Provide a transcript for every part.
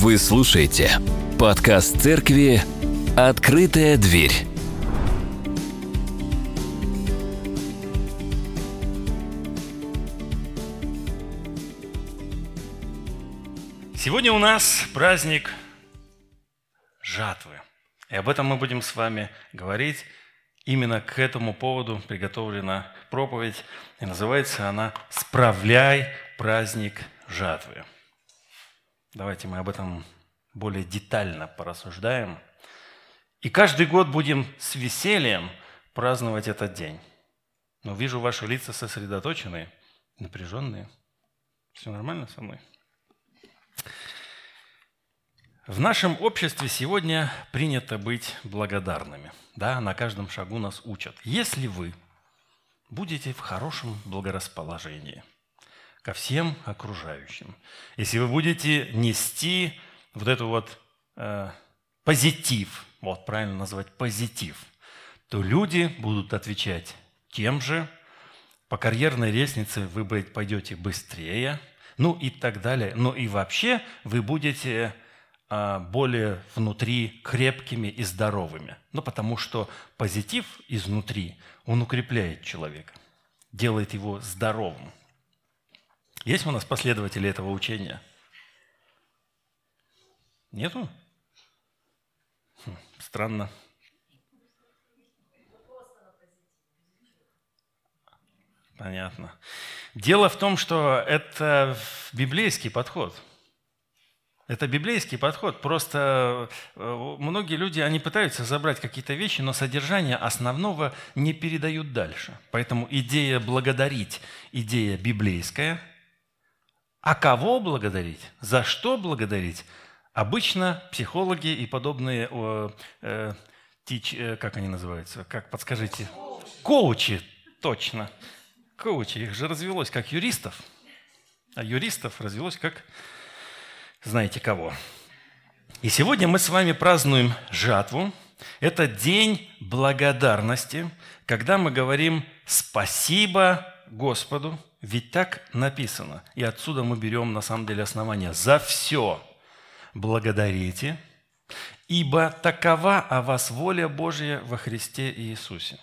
Вы слушаете подкаст церкви «Открытая дверь». Сегодня у нас праздник жатвы. И об этом мы будем с вами говорить. Именно к этому поводу приготовлена проповедь. И называется она «Справляй праздник жатвы». Давайте мы об этом более детально порассуждаем. И каждый год будем с весельем праздновать этот день. Но вижу ваши лица сосредоточенные, напряженные. Все нормально со мной? В нашем обществе сегодня принято быть благодарными. Да, на каждом шагу нас учат. Если вы будете в хорошем благорасположении – ко всем окружающим. Если вы будете нести вот эту вот э, позитив, вот правильно назвать позитив, то люди будут отвечать тем же, по карьерной лестнице вы пойдете быстрее, ну и так далее. Но и вообще вы будете э, более внутри крепкими и здоровыми. Ну, потому что позитив изнутри, он укрепляет человека, делает его здоровым. Есть у нас последователи этого учения? Нету? Хм, странно. Понятно. Дело в том, что это библейский подход. Это библейский подход. Просто э, многие люди, они пытаются забрать какие-то вещи, но содержание основного не передают дальше. Поэтому идея благодарить, идея библейская – а кого благодарить? За что благодарить? Обычно психологи и подобные, э, тич, э, как они называются, как подскажите? Коучи, точно. Коучи, их же развелось как юристов, а юристов развелось как знаете кого. И сегодня мы с вами празднуем жатву. Это день благодарности, когда мы говорим «спасибо Господу», ведь так написано. И отсюда мы берем на самом деле основание. За все благодарите, ибо такова о вас воля Божья во Христе Иисусе.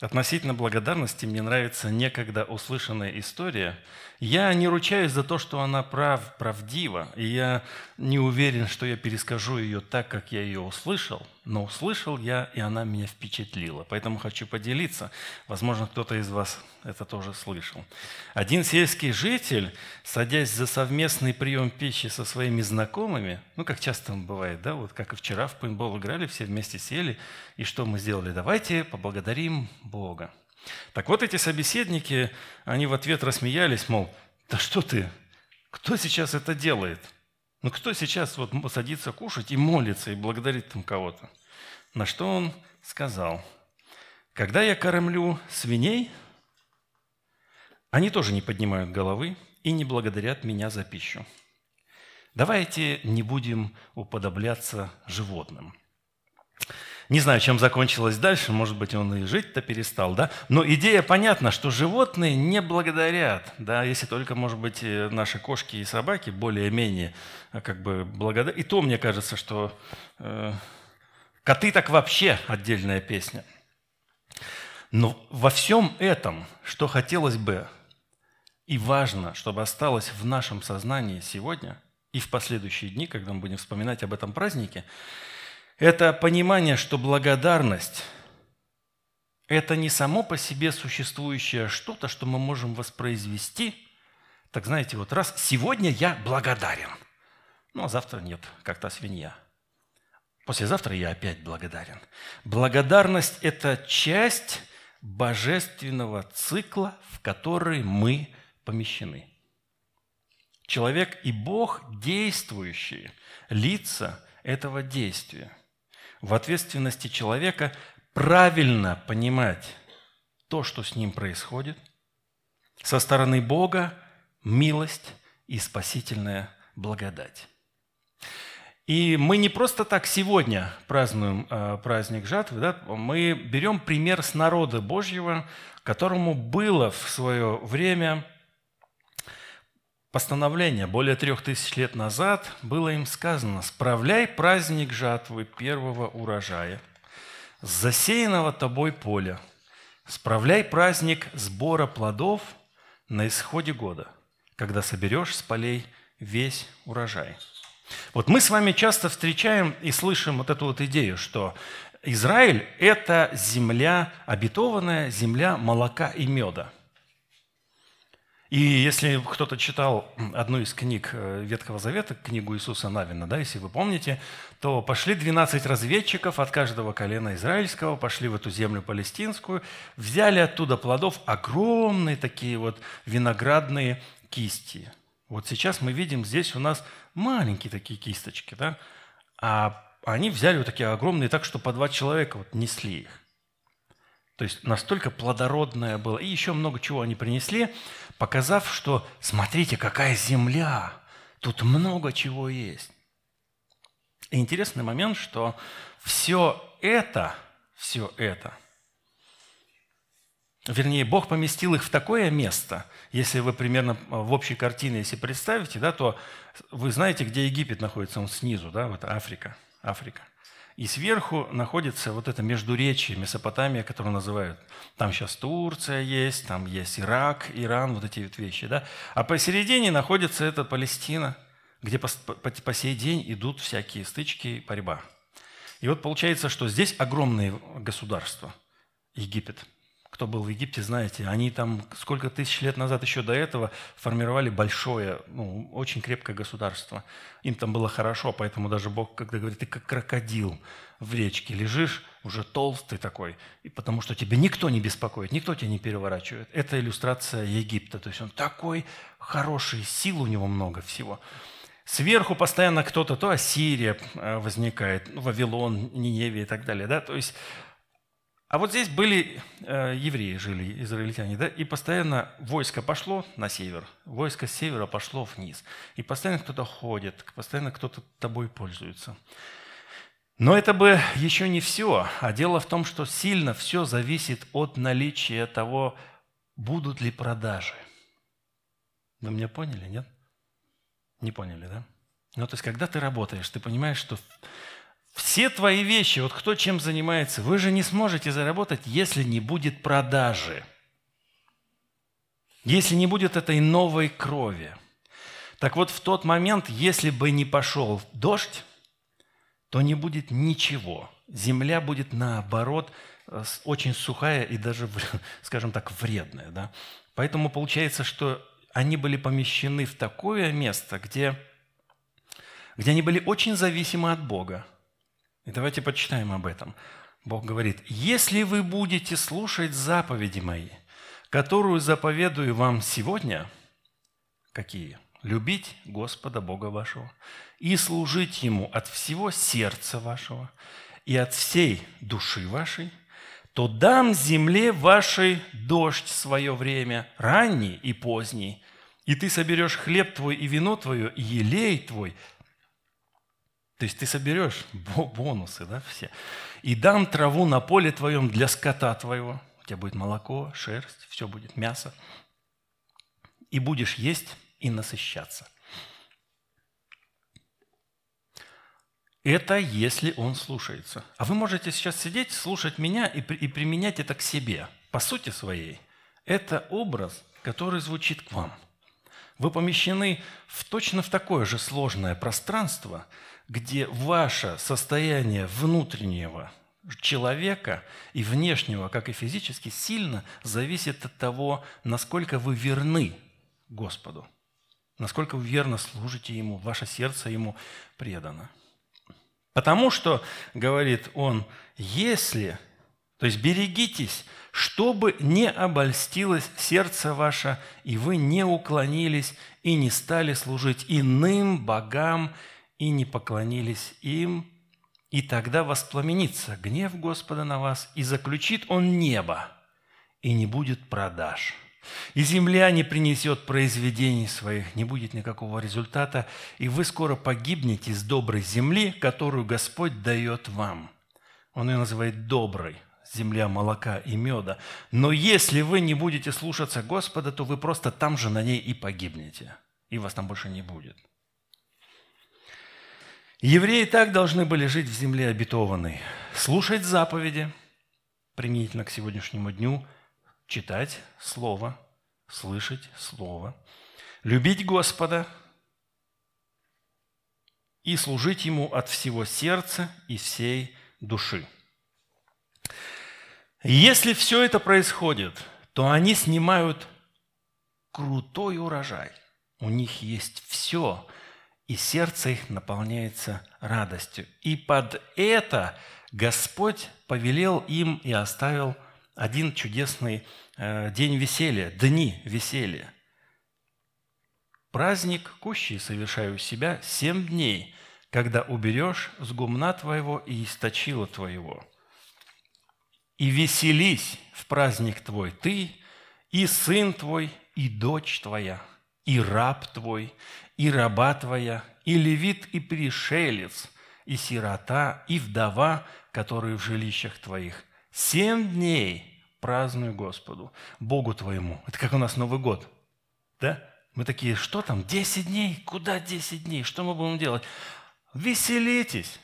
Относительно благодарности мне нравится некогда услышанная история. Я не ручаюсь за то, что она прав, правдива, и я не уверен, что я перескажу ее так, как я ее услышал, но услышал я, и она меня впечатлила. Поэтому хочу поделиться. Возможно, кто-то из вас это тоже слышал. Один сельский житель, садясь за совместный прием пищи со своими знакомыми, ну, как часто бывает, да, вот как и вчера в пейнтбол играли, все вместе сели, и что мы сделали? Давайте поблагодарим Бога. Так вот эти собеседники, они в ответ рассмеялись, мол, да что ты, кто сейчас это делает? Ну кто сейчас вот садится кушать и молится, и благодарит там кого-то? На что он сказал, когда я кормлю свиней, они тоже не поднимают головы и не благодарят меня за пищу. Давайте не будем уподобляться животным. Не знаю, чем закончилось дальше, может быть, он и жить-то перестал, да? Но идея понятна, что животные не благодарят, да, если только, может быть, э, наши кошки и собаки более-менее э, как бы благодарят. И то, мне кажется, что э, коты так вообще отдельная песня. Но во всем этом, что хотелось бы и важно, чтобы осталось в нашем сознании сегодня и в последующие дни, когда мы будем вспоминать об этом празднике, это понимание, что благодарность – это не само по себе существующее что-то, что мы можем воспроизвести. Так знаете, вот раз сегодня я благодарен, ну а завтра нет, как та свинья. Послезавтра я опять благодарен. Благодарность – это часть божественного цикла, в который мы помещены. Человек и Бог – действующие лица этого действия. В ответственности человека правильно понимать то, что с ним происходит. Со стороны Бога – милость и спасительная благодать. И мы не просто так сегодня празднуем э, праздник жатвы, да? мы берем пример с народа Божьего, которому было в свое время постановление более трех тысяч лет назад было им сказано «Справляй праздник жатвы первого урожая, засеянного тобой поля, справляй праздник сбора плодов на исходе года, когда соберешь с полей весь урожай». Вот мы с вами часто встречаем и слышим вот эту вот идею, что Израиль – это земля, обетованная земля молока и меда – и если кто-то читал одну из книг э, Ветхого Завета, книгу Иисуса Навина, да, если вы помните, то пошли 12 разведчиков от каждого колена израильского, пошли в эту землю палестинскую, взяли оттуда плодов огромные такие вот виноградные кисти. Вот сейчас мы видим здесь у нас маленькие такие кисточки, да, а они взяли вот такие огромные, так что по два человека вот несли их. То есть настолько плодородное было. И еще много чего они принесли, показав, что смотрите, какая земля, тут много чего есть. И интересный момент, что все это, все это, вернее, Бог поместил их в такое место, если вы примерно в общей картине, если представите, да, то вы знаете, где Египет находится, он снизу, да, вот Африка, Африка. И сверху находится вот это междуречие, Месопотамия, которую называют. Там сейчас Турция есть, там есть Ирак, Иран, вот эти вот вещи. Да? А посередине находится эта Палестина, где по, по, по сей день идут всякие стычки, борьба. И вот получается, что здесь огромные государства. Египет – кто был в Египте, знаете, они там сколько тысяч лет назад еще до этого формировали большое, ну, очень крепкое государство. Им там было хорошо, поэтому даже Бог, когда говорит, ты как крокодил в речке лежишь, уже толстый такой, и потому что тебя никто не беспокоит, никто тебя не переворачивает. Это иллюстрация Египта. То есть он такой хороший, сил у него много всего. Сверху постоянно кто-то, то Ассирия э, возникает, Вавилон, Ниневия и так далее. Да? То есть а вот здесь были э, евреи, жили, израильтяне, да, и постоянно войско пошло на север, войско с севера пошло вниз. И постоянно кто-то ходит, постоянно кто-то тобой пользуется. Но это бы еще не все. А дело в том, что сильно все зависит от наличия того, будут ли продажи. Вы меня поняли, нет? Не поняли, да? Ну, то есть, когда ты работаешь, ты понимаешь, что все твои вещи, вот кто чем занимается, вы же не сможете заработать, если не будет продажи. Если не будет этой новой крови. Так вот, в тот момент, если бы не пошел дождь, то не будет ничего. Земля будет, наоборот, очень сухая и даже, скажем так, вредная. Да? Поэтому получается, что они были помещены в такое место, где, где они были очень зависимы от Бога. И давайте почитаем об этом. Бог говорит, «Если вы будете слушать заповеди мои, которую заповедую вам сегодня, какие? Любить Господа Бога вашего и служить Ему от всего сердца вашего и от всей души вашей, то дам земле вашей дождь свое время, ранний и поздний, и ты соберешь хлеб твой и вино твое, и елей твой то есть ты соберешь бонусы, да, все. И дам траву на поле твоем для скота твоего. У тебя будет молоко, шерсть, все будет, мясо. И будешь есть и насыщаться. Это если он слушается. А вы можете сейчас сидеть, слушать меня и, и применять это к себе. По сути своей, это образ, который звучит к вам. Вы помещены в точно в такое же сложное пространство – где ваше состояние внутреннего человека и внешнего, как и физически, сильно зависит от того, насколько вы верны Господу, насколько вы верно служите Ему, ваше сердце Ему предано. Потому что, говорит он, если, то есть берегитесь, чтобы не обольстилось сердце ваше, и вы не уклонились и не стали служить иным богам и не поклонились им, и тогда воспламенится гнев Господа на вас, и заключит Он небо, и не будет продаж. И земля не принесет произведений своих, не будет никакого результата, и вы скоро погибнете с доброй земли, которую Господь дает вам. Он ее называет доброй, земля молока и меда. Но если вы не будете слушаться Господа, то вы просто там же на ней и погибнете. и вас там больше не будет. Евреи так должны были жить в земле обетованной, слушать заповеди, применительно к сегодняшнему дню, читать Слово, слышать Слово, любить Господа и служить Ему от всего сердца и всей души. Если все это происходит, то они снимают крутой урожай. У них есть все, и сердце их наполняется радостью. И под это Господь повелел им и оставил один чудесный э, день веселья, дни веселья. Праздник кущий совершаю себя семь дней, когда уберешь с гумна твоего и источила твоего. И веселись в праздник твой ты, и сын твой, и дочь твоя, и раб твой, и раба твоя, и левит, и пришелец, и сирота, и вдова, которые в жилищах твоих. Семь дней празднуй Господу, Богу твоему. Это как у нас Новый год. Да? Мы такие, что там, десять дней? Куда десять дней? Что мы будем делать? Веселитесь.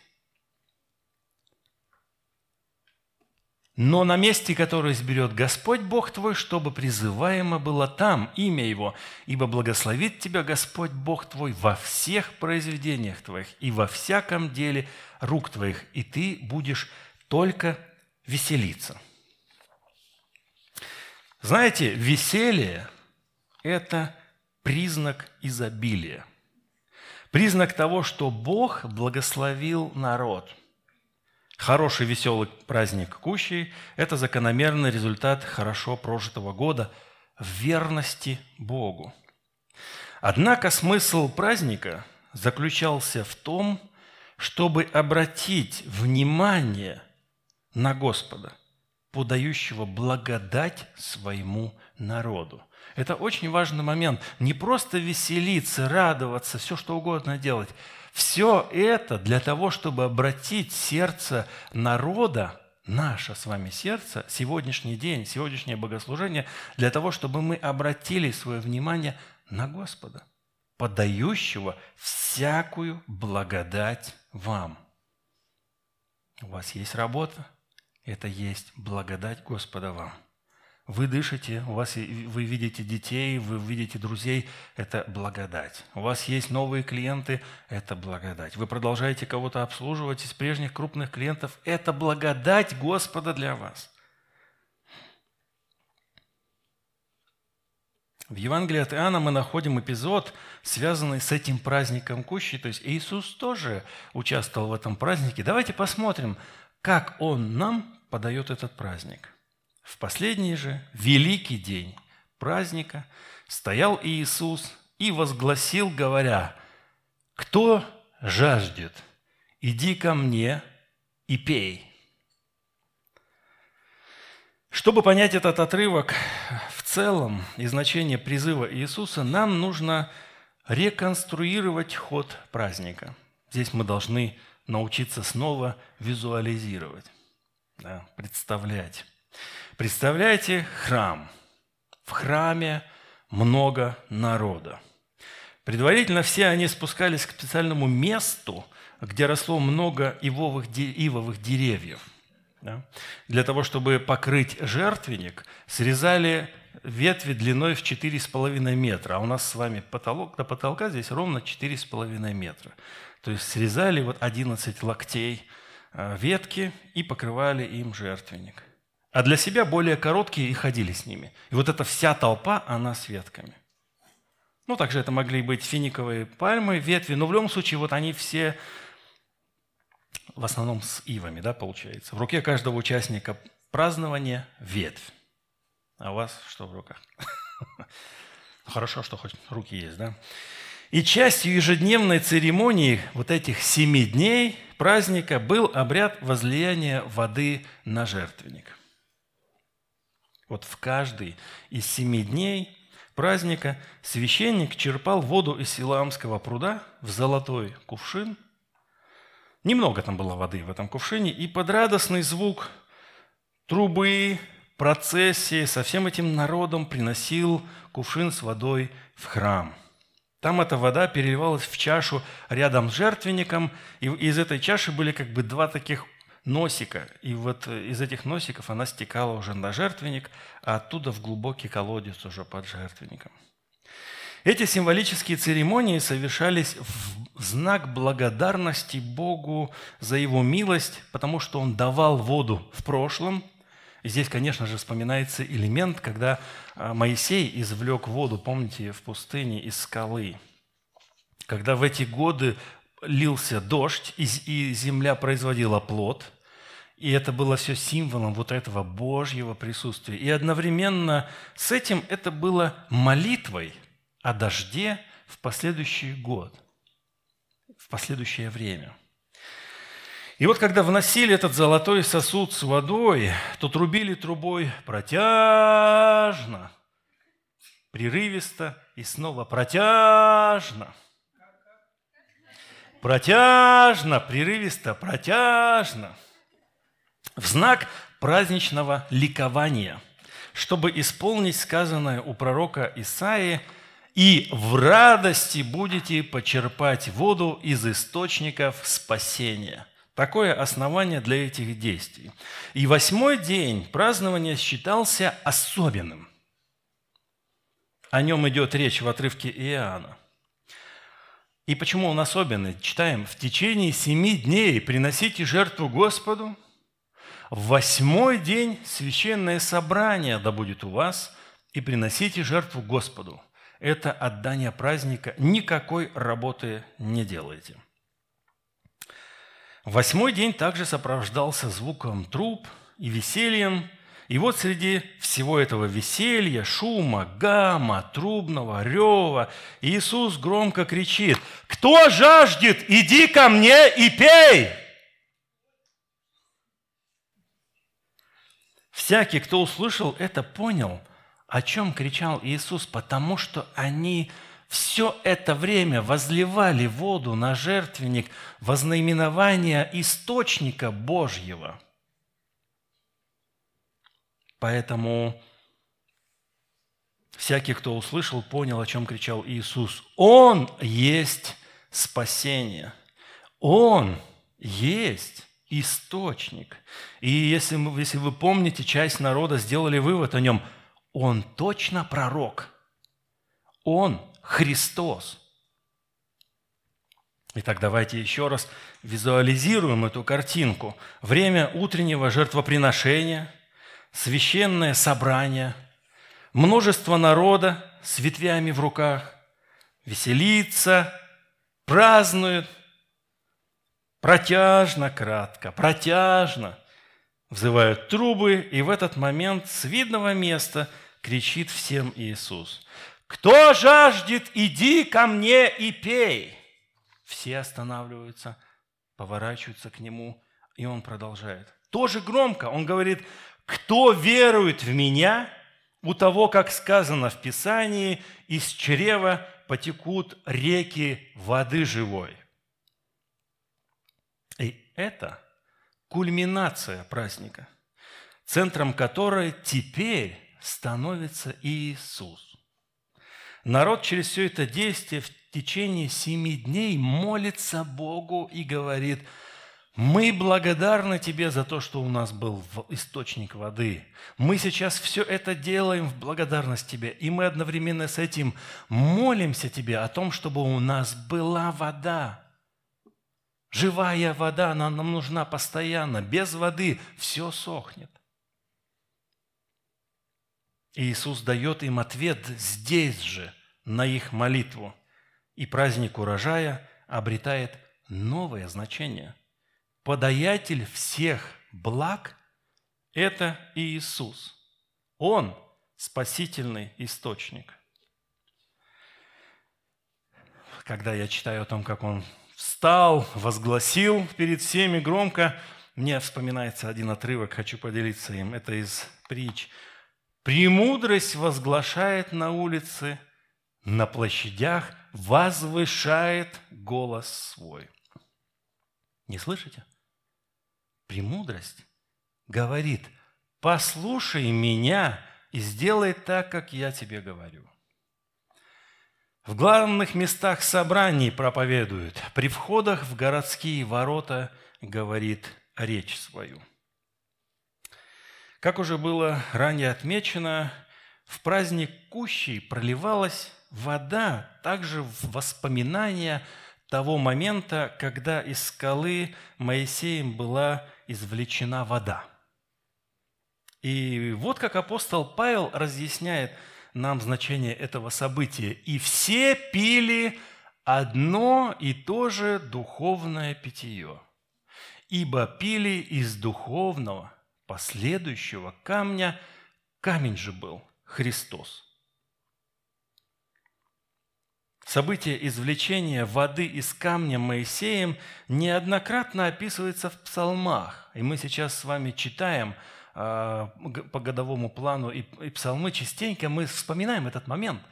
Но на месте, которое изберет Господь Бог твой, чтобы призываемо было там имя Его, ибо благословит тебя Господь Бог твой во всех произведениях твоих и во всяком деле рук твоих, и ты будешь только веселиться. Знаете, веселье – это признак изобилия, признак того, что Бог благословил народ – Хороший веселый праздник Кущей – это закономерный результат хорошо прожитого года в верности Богу. Однако смысл праздника заключался в том, чтобы обратить внимание на Господа, подающего благодать своему народу. Это очень важный момент. Не просто веселиться, радоваться, все что угодно делать – все это для того, чтобы обратить сердце народа, наше с вами сердце, сегодняшний день, сегодняшнее богослужение, для того, чтобы мы обратили свое внимание на Господа, подающего всякую благодать вам. У вас есть работа, это есть благодать Господа вам – вы дышите, у вас, вы видите детей, вы видите друзей, это благодать. У вас есть новые клиенты, это благодать. Вы продолжаете кого-то обслуживать из прежних крупных клиентов, это благодать Господа для вас. В Евангелии от Иоанна мы находим эпизод, связанный с этим праздником Кущи. То есть Иисус тоже участвовал в этом празднике. Давайте посмотрим, как Он нам подает этот праздник – в последний же великий день праздника стоял Иисус и возгласил, говоря, «Кто жаждет, иди ко мне и пей». Чтобы понять этот отрывок в целом и значение призыва Иисуса, нам нужно реконструировать ход праздника. Здесь мы должны научиться снова визуализировать, да, представлять. Представляете храм. В храме много народа. Предварительно все они спускались к специальному месту, где росло много ивовых, ивовых деревьев. Да? Для того, чтобы покрыть жертвенник, срезали ветви длиной в 4,5 метра. А у нас с вами потолок до потолка здесь ровно 4,5 метра. То есть срезали вот 11 локтей э, ветки и покрывали им жертвенник а для себя более короткие и ходили с ними. И вот эта вся толпа, она с ветками. Ну, также это могли быть финиковые пальмы, ветви, но в любом случае вот они все в основном с ивами, да, получается. В руке каждого участника празднования ветвь. А у вас что в руках? Хорошо, что хоть руки есть, да? И частью ежедневной церемонии вот этих семи дней праздника был обряд возлияния воды на жертвенник. Вот в каждый из семи дней праздника священник черпал воду из Силаамского пруда в золотой кувшин. Немного там было воды в этом кувшине, и под радостный звук трубы, процессии со всем этим народом приносил кувшин с водой в храм. Там эта вода переливалась в чашу рядом с жертвенником, и из этой чаши были как бы два таких носика. И вот из этих носиков она стекала уже на жертвенник, а оттуда в глубокий колодец уже под жертвенником. Эти символические церемонии совершались в знак благодарности Богу за Его милость, потому что Он давал воду в прошлом. И здесь, конечно же, вспоминается элемент, когда а, Моисей извлек воду, помните, в пустыне из скалы. Когда в эти годы лился дождь, и земля производила плод, и это было все символом вот этого Божьего присутствия. И одновременно с этим это было молитвой – о дожде в последующий год, в последующее время. И вот когда вносили этот золотой сосуд с водой, то трубили трубой протяжно, прерывисто и снова протяжно. Протяжно, прерывисто, протяжно. В знак праздничного ликования, чтобы исполнить сказанное у пророка Исаии – и в радости будете почерпать воду из источников спасения. Такое основание для этих действий. И восьмой день празднования считался особенным. О нем идет речь в отрывке Иоанна. И почему он особенный? Читаем, в течение семи дней приносите жертву Господу. Восьмой день священное собрание да будет у вас, и приносите жертву Господу – это отдание праздника, никакой работы не делайте. Восьмой день также сопровождался звуком труб и весельем. И вот среди всего этого веселья, шума, гамма, трубного, рева, Иисус громко кричит, «Кто жаждет, иди ко мне и пей!» Всякий, кто услышал это, понял, о чем кричал Иисус? Потому что они все это время возливали воду на жертвенник вознаименования источника Божьего. Поэтому всякий, кто услышал, понял, о чем кричал Иисус. Он есть спасение. Он есть источник. И если, если вы помните, часть народа сделали вывод о нем – он точно пророк. Он Христос. Итак, давайте еще раз визуализируем эту картинку. Время утреннего жертвоприношения, священное собрание, множество народа с ветвями в руках, веселится, празднует, протяжно, кратко, протяжно – Взывают трубы, и в этот момент с видного места кричит всем Иисус. «Кто жаждет, иди ко мне и пей!» Все останавливаются, поворачиваются к Нему, и Он продолжает. Тоже громко. Он говорит, «Кто верует в Меня, у того, как сказано в Писании, из чрева потекут реки воды живой». Это – кульминация праздника, центром которой теперь становится Иисус. Народ через все это действие в течение семи дней молится Богу и говорит, мы благодарны Тебе за то, что у нас был источник воды. Мы сейчас все это делаем в благодарность Тебе. И мы одновременно с этим молимся Тебе о том, чтобы у нас была вода. Живая вода, она нам нужна постоянно. Без воды все сохнет. И Иисус дает им ответ здесь же, на их молитву. И праздник урожая обретает новое значение. Подаятель всех благ – это Иисус. Он – спасительный источник. Когда я читаю о том, как Он встал, возгласил перед всеми громко. Мне вспоминается один отрывок, хочу поделиться им. Это из притч. «Премудрость возглашает на улице, на площадях возвышает голос свой». Не слышите? Премудрость говорит, послушай меня и сделай так, как я тебе говорю. В главных местах собраний проповедует, при входах в городские ворота говорит речь свою. Как уже было ранее отмечено, в праздник Кущей проливалась вода также в воспоминания того момента, когда из скалы Моисеем была извлечена вода. И вот как апостол Павел разъясняет нам значение этого события. «И все пили одно и то же духовное питье, ибо пили из духовного, последующего камня, камень же был Христос». Событие извлечения воды из камня Моисеем неоднократно описывается в псалмах. И мы сейчас с вами читаем по годовому плану и, и псалмы, частенько мы вспоминаем этот момент.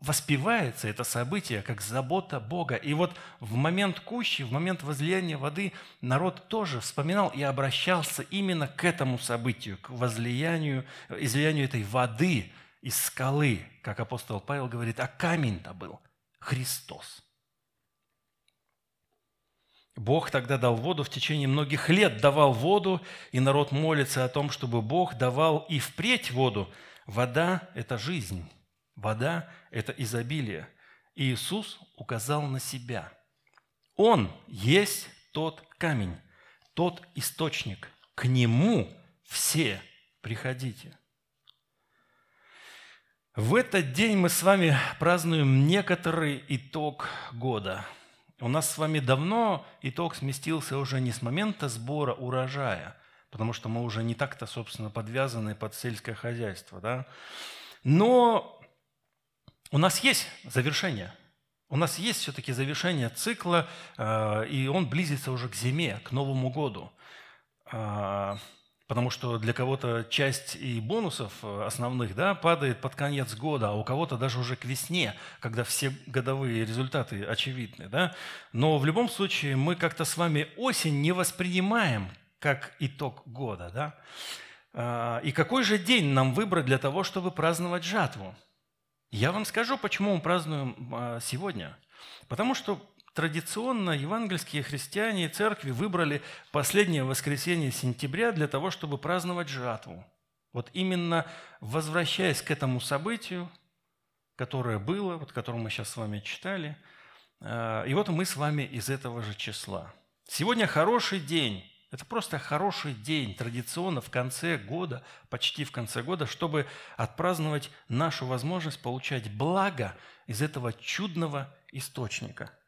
Воспевается это событие как забота Бога. И вот в момент кущи, в момент возлияния воды народ тоже вспоминал и обращался именно к этому событию, к возлиянию, излиянию этой воды – из скалы, как апостол Павел говорит, а камень-то был Христос. Бог тогда дал воду, в течение многих лет давал воду, и народ молится о том, чтобы Бог давал и впредь воду. Вода – это жизнь, вода – это изобилие. И Иисус указал на себя. Он есть тот камень, тот источник. К Нему все приходите. В этот день мы с вами празднуем некоторый итог года. У нас с вами давно итог сместился уже не с момента сбора урожая, потому что мы уже не так-то, собственно, подвязаны под сельское хозяйство. Да? Но у нас есть завершение. У нас есть все-таки завершение цикла, э, и он близится уже к зиме, к Новому году. Потому что для кого-то часть и бонусов э, основных да, падает под конец года, а у кого-то даже уже к весне, когда все годовые результаты очевидны. Да? Но в любом случае мы как-то с вами осень не воспринимаем как итог года. Да? А, и какой же день нам выбрать для того, чтобы праздновать жатву? Я вам скажу, почему мы празднуем а, сегодня. Потому что Традиционно евангельские христиане и церкви выбрали последнее воскресенье сентября для того, чтобы праздновать жатву. Вот именно возвращаясь к этому событию, которое было, вот которое мы сейчас с вами читали, э, и вот мы с вами из этого же числа. Сегодня хороший день, это просто хороший день, традиционно в конце года, почти в конце года, чтобы отпраздновать нашу возможность получать благо из этого чудного источника –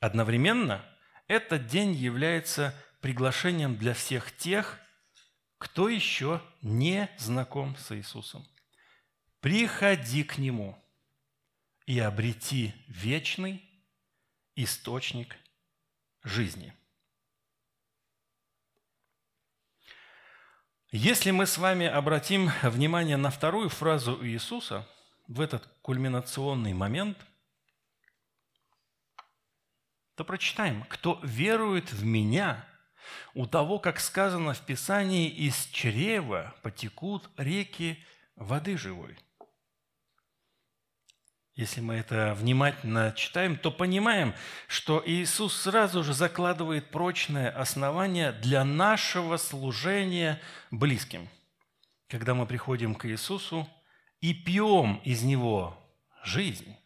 Одновременно этот день является приглашением для всех тех, кто еще не знаком с Иисусом. Приходи к Нему и обрети вечный источник жизни. Если мы с вами обратим внимание на вторую фразу Иисуса в этот кульминационный момент – то прочитаем. «Кто верует в Меня, у того, как сказано в Писании, из чрева потекут реки воды живой». Если мы это внимательно читаем, то понимаем, что Иисус сразу же закладывает прочное основание для нашего служения близким. Когда мы приходим к Иисусу и пьем из Него жизнь,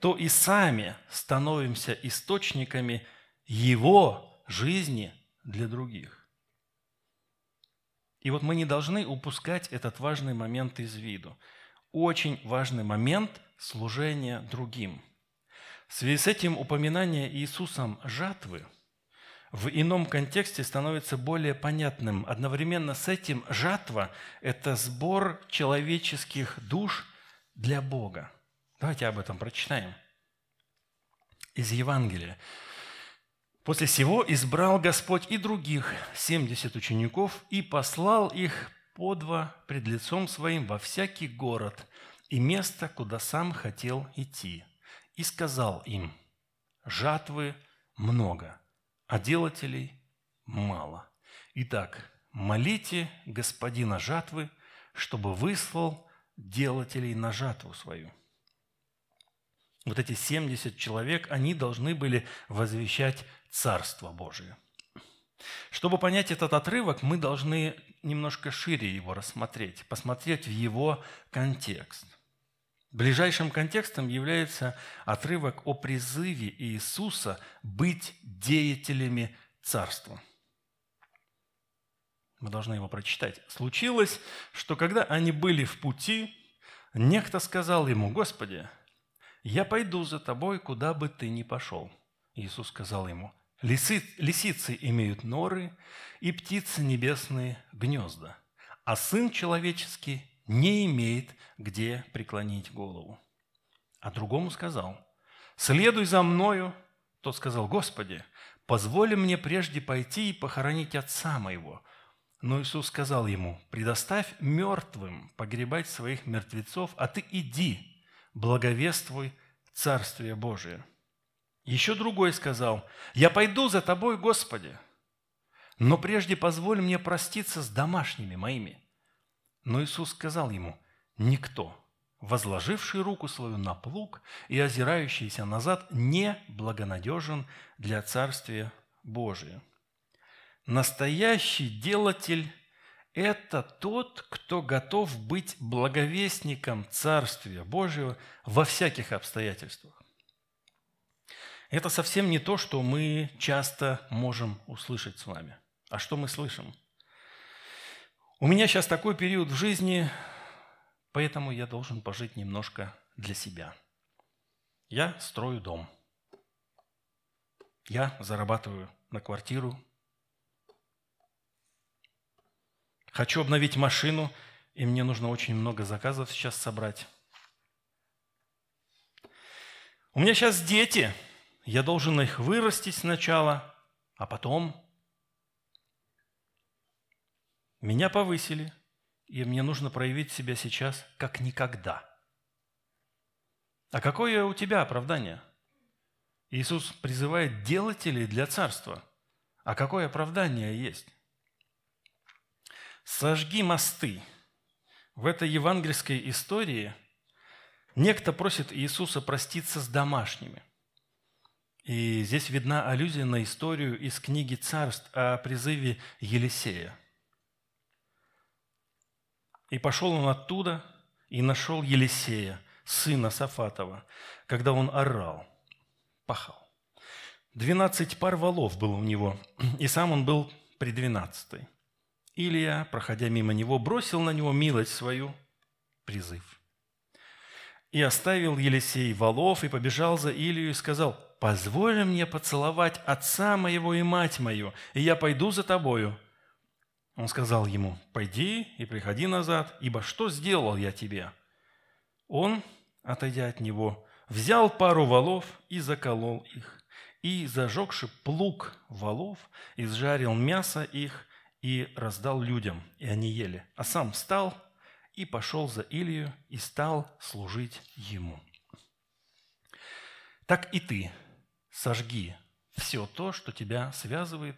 то и сами становимся источниками Его жизни для других. И вот мы не должны упускать этот важный момент из виду. Очень важный момент служения другим. В связи с этим упоминание Иисусом жатвы в ином контексте становится более понятным. Одновременно с этим жатва – это сбор человеческих душ для Бога – Давайте об этом прочитаем. Из Евангелия. «После сего избрал Господь и других семьдесят учеников и послал их по два пред лицом своим во всякий город и место, куда сам хотел идти. И сказал им, жатвы много, а делателей мало. Итак, молите Господина жатвы, чтобы выслал делателей на жатву свою». Вот эти 70 человек, они должны были возвещать Царство Божие. Чтобы понять этот отрывок, мы должны немножко шире его рассмотреть, посмотреть в его контекст. Ближайшим контекстом является отрывок о призыве Иисуса быть деятелями Царства. Мы должны его прочитать. «Случилось, что когда они были в пути, некто сказал ему, «Господи, я пойду за тобой, куда бы ты ни пошел». Иисус сказал ему, Лисы, «Лисицы имеют норы, и птицы небесные гнезда, а Сын Человеческий не имеет где преклонить голову». А другому сказал, «Следуй за мною». Тот сказал, «Господи, позволь мне прежде пойти и похоронить отца моего». Но Иисус сказал ему, «Предоставь мертвым погребать своих мертвецов, а ты иди, благовествуй Царствие Божие». Еще другой сказал, «Я пойду за тобой, Господи, но прежде позволь мне проститься с домашними моими». Но Иисус сказал ему, «Никто, возложивший руку свою на плуг и озирающийся назад, не благонадежен для Царствия Божия». Настоящий делатель – это тот, кто готов быть благовестником Царствия Божьего во всяких обстоятельствах. Это совсем не то, что мы часто можем услышать с вами. А что мы слышим? У меня сейчас такой период в жизни, поэтому я должен пожить немножко для себя. Я строю дом. Я зарабатываю на квартиру, Хочу обновить машину, и мне нужно очень много заказов сейчас собрать. У меня сейчас дети, я должен их вырастить сначала, а потом меня повысили, и мне нужно проявить себя сейчас как никогда. А какое у тебя оправдание? Иисус призывает делателей для царства. А какое оправдание есть? Сожги мосты. В этой евангельской истории некто просит Иисуса проститься с домашними. И здесь видна аллюзия на историю из книги «Царств» о призыве Елисея. «И пошел он оттуда, и нашел Елисея, сына Сафатова, когда он орал, пахал. Двенадцать пар валов было у него, и сам он был при двенадцатой. Илья, проходя мимо него, бросил на него милость свою, призыв. И оставил Елисей валов и побежал за Илью и сказал, «Позволь мне поцеловать отца моего и мать мою, и я пойду за тобою». Он сказал ему, «Пойди и приходи назад, ибо что сделал я тебе?» Он, отойдя от него, взял пару валов и заколол их, и, зажегши плуг валов, изжарил мясо их и раздал людям, и они ели. А сам встал и пошел за Илью и стал служить ему. Так и ты сожги все то, что тебя связывает,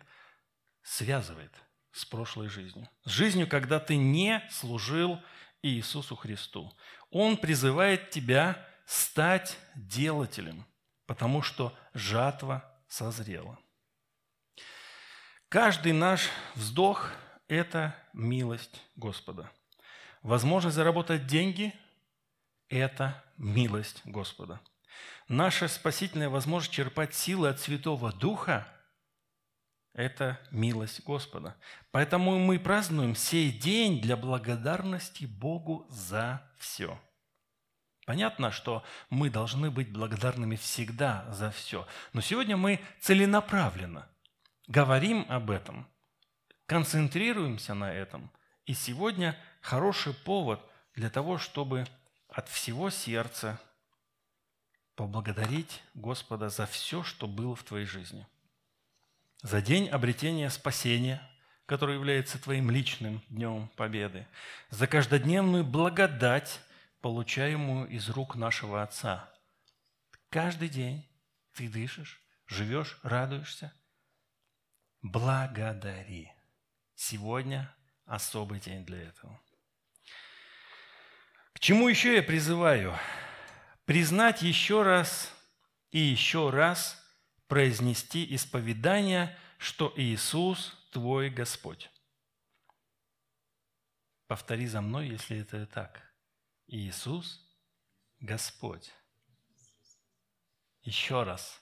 связывает с прошлой жизнью. С жизнью, когда ты не служил Иисусу Христу. Он призывает тебя стать делателем, потому что жатва созрела. Каждый наш вздох – это милость Господа. Возможность заработать деньги – это милость Господа. Наша спасительная возможность черпать силы от Святого Духа – это милость Господа. Поэтому мы празднуем сей день для благодарности Богу за все. Понятно, что мы должны быть благодарными всегда за все. Но сегодня мы целенаправленно говорим об этом, концентрируемся на этом. И сегодня хороший повод для того, чтобы от всего сердца поблагодарить Господа за все, что было в твоей жизни. За день обретения спасения, который является твоим личным днем победы. За каждодневную благодать, получаемую из рук нашего Отца. Каждый день ты дышишь, живешь, радуешься – благодари. Сегодня особый день для этого. К чему еще я призываю? признать еще раз и еще раз произнести исповедание, что Иисус твой Господь. Повтори за мной, если это так. Иисус – Господь. Еще раз.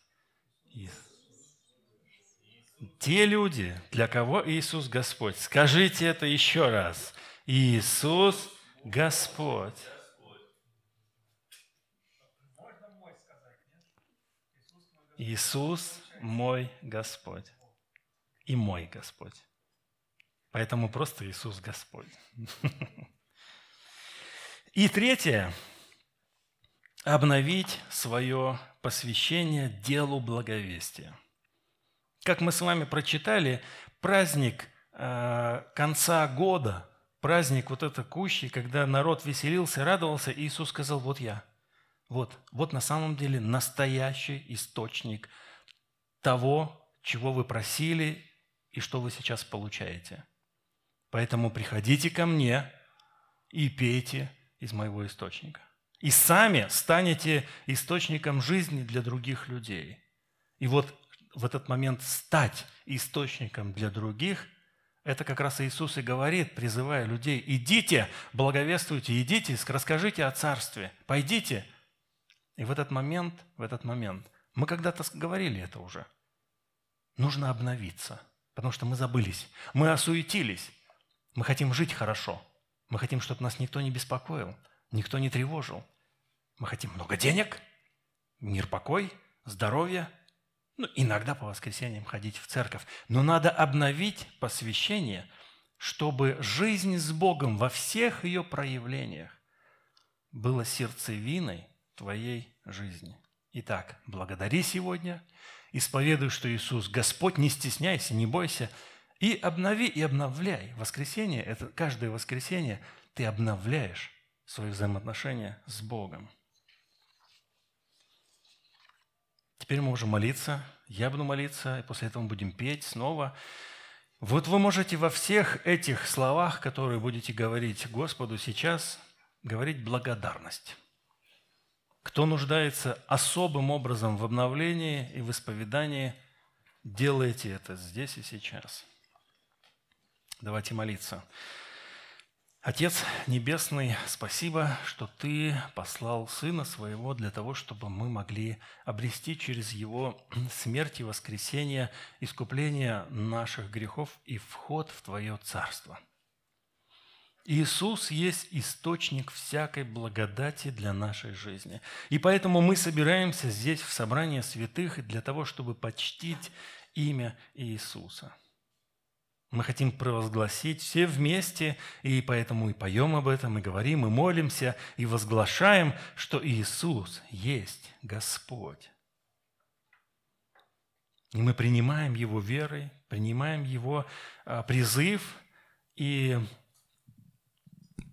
Те люди, для кого Иисус Господь, скажите это еще раз. Иисус Господь. Иисус мой Господь и мой Господь. Поэтому просто Иисус Господь. И третье – обновить свое посвящение делу благовестия. Как мы с вами прочитали, праздник э, конца года, праздник вот это кущий, когда народ веселился, радовался, Иисус сказал, вот я, вот, вот на самом деле настоящий источник того, чего вы просили и что вы сейчас получаете. Поэтому приходите ко мне и пейте из моего источника. И сами станете источником жизни для других людей. И вот в этот момент стать источником для других, это как раз Иисус и говорит, призывая людей, идите, благовествуйте, идите, расскажите о Царстве, пойдите. И в этот момент, в этот момент, мы когда-то говорили это уже, нужно обновиться, потому что мы забылись, мы осуетились, мы хотим жить хорошо – мы хотим, чтобы нас никто не беспокоил, никто не тревожил. Мы хотим много денег, мир, покой, здоровье. Ну, иногда по воскресеньям ходить в церковь. Но надо обновить посвящение, чтобы жизнь с Богом во всех ее проявлениях была сердцевиной твоей жизни. Итак, благодари сегодня, исповедуй, что Иисус Господь, не стесняйся, не бойся – и обнови, и обновляй. Воскресенье – это каждое воскресенье ты обновляешь свои взаимоотношения с Богом. Теперь мы можем молиться. Я буду молиться, и после этого мы будем петь снова. Вот вы можете во всех этих словах, которые будете говорить Господу сейчас, говорить благодарность. Кто нуждается особым образом в обновлении и в исповедании, делайте это здесь и сейчас – Давайте молиться. Отец Небесный, спасибо, что Ты послал Сына Своего для того, чтобы мы могли обрести через Его смерть и воскресение искупление наших грехов и вход в Твое Царство. Иисус есть источник всякой благодати для нашей жизни. И поэтому мы собираемся здесь в собрании святых для того, чтобы почтить имя Иисуса – мы хотим провозгласить все вместе, и поэтому и поем об этом, и говорим, и молимся, и возглашаем, что Иисус есть Господь. И мы принимаем Его верой, принимаем Его а, призыв, и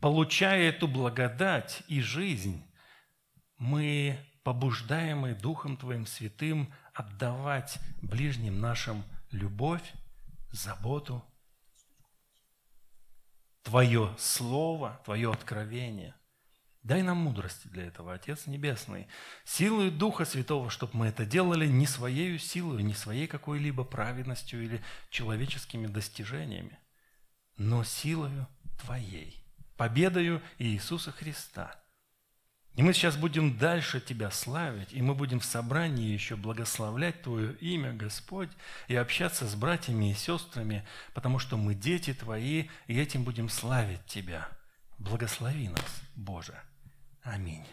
получая эту благодать и жизнь, мы побуждаемы Духом Твоим Святым отдавать ближним нашим любовь, заботу, Твое Слово, Твое откровение. Дай нам мудрости для этого, Отец Небесный. Силою Духа Святого, чтобы мы это делали не своей силой, не своей какой-либо праведностью или человеческими достижениями, но силою Твоей, победою Иисуса Христа – и мы сейчас будем дальше Тебя славить, и мы будем в собрании еще благословлять Твое имя, Господь, и общаться с братьями и сестрами, потому что мы дети Твои, и этим будем славить Тебя. Благослови нас, Боже. Аминь.